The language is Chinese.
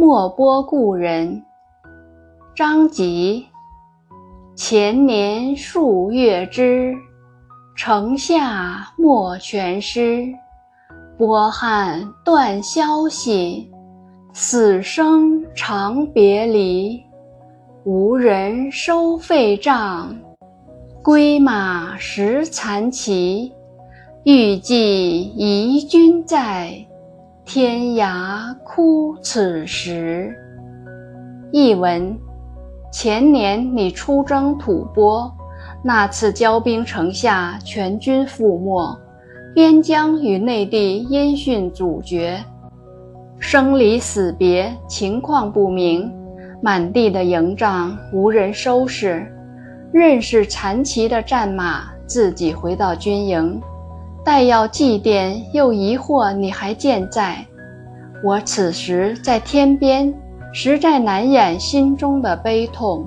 莫拨故人。张籍。前年数月之，城下莫全师。波撼断消息，死生长别离。无人收费帐，归马食残骑。欲寄遗君在，天涯哭此时。译文。前年你出征吐蕃，那次骄兵城下，全军覆没，边疆与内地音讯阻绝，生离死别，情况不明，满地的营帐无人收拾，任是残骑的战马，自己回到军营，待要祭奠，又疑惑你还健在。我此时在天边。实在难掩心中的悲痛。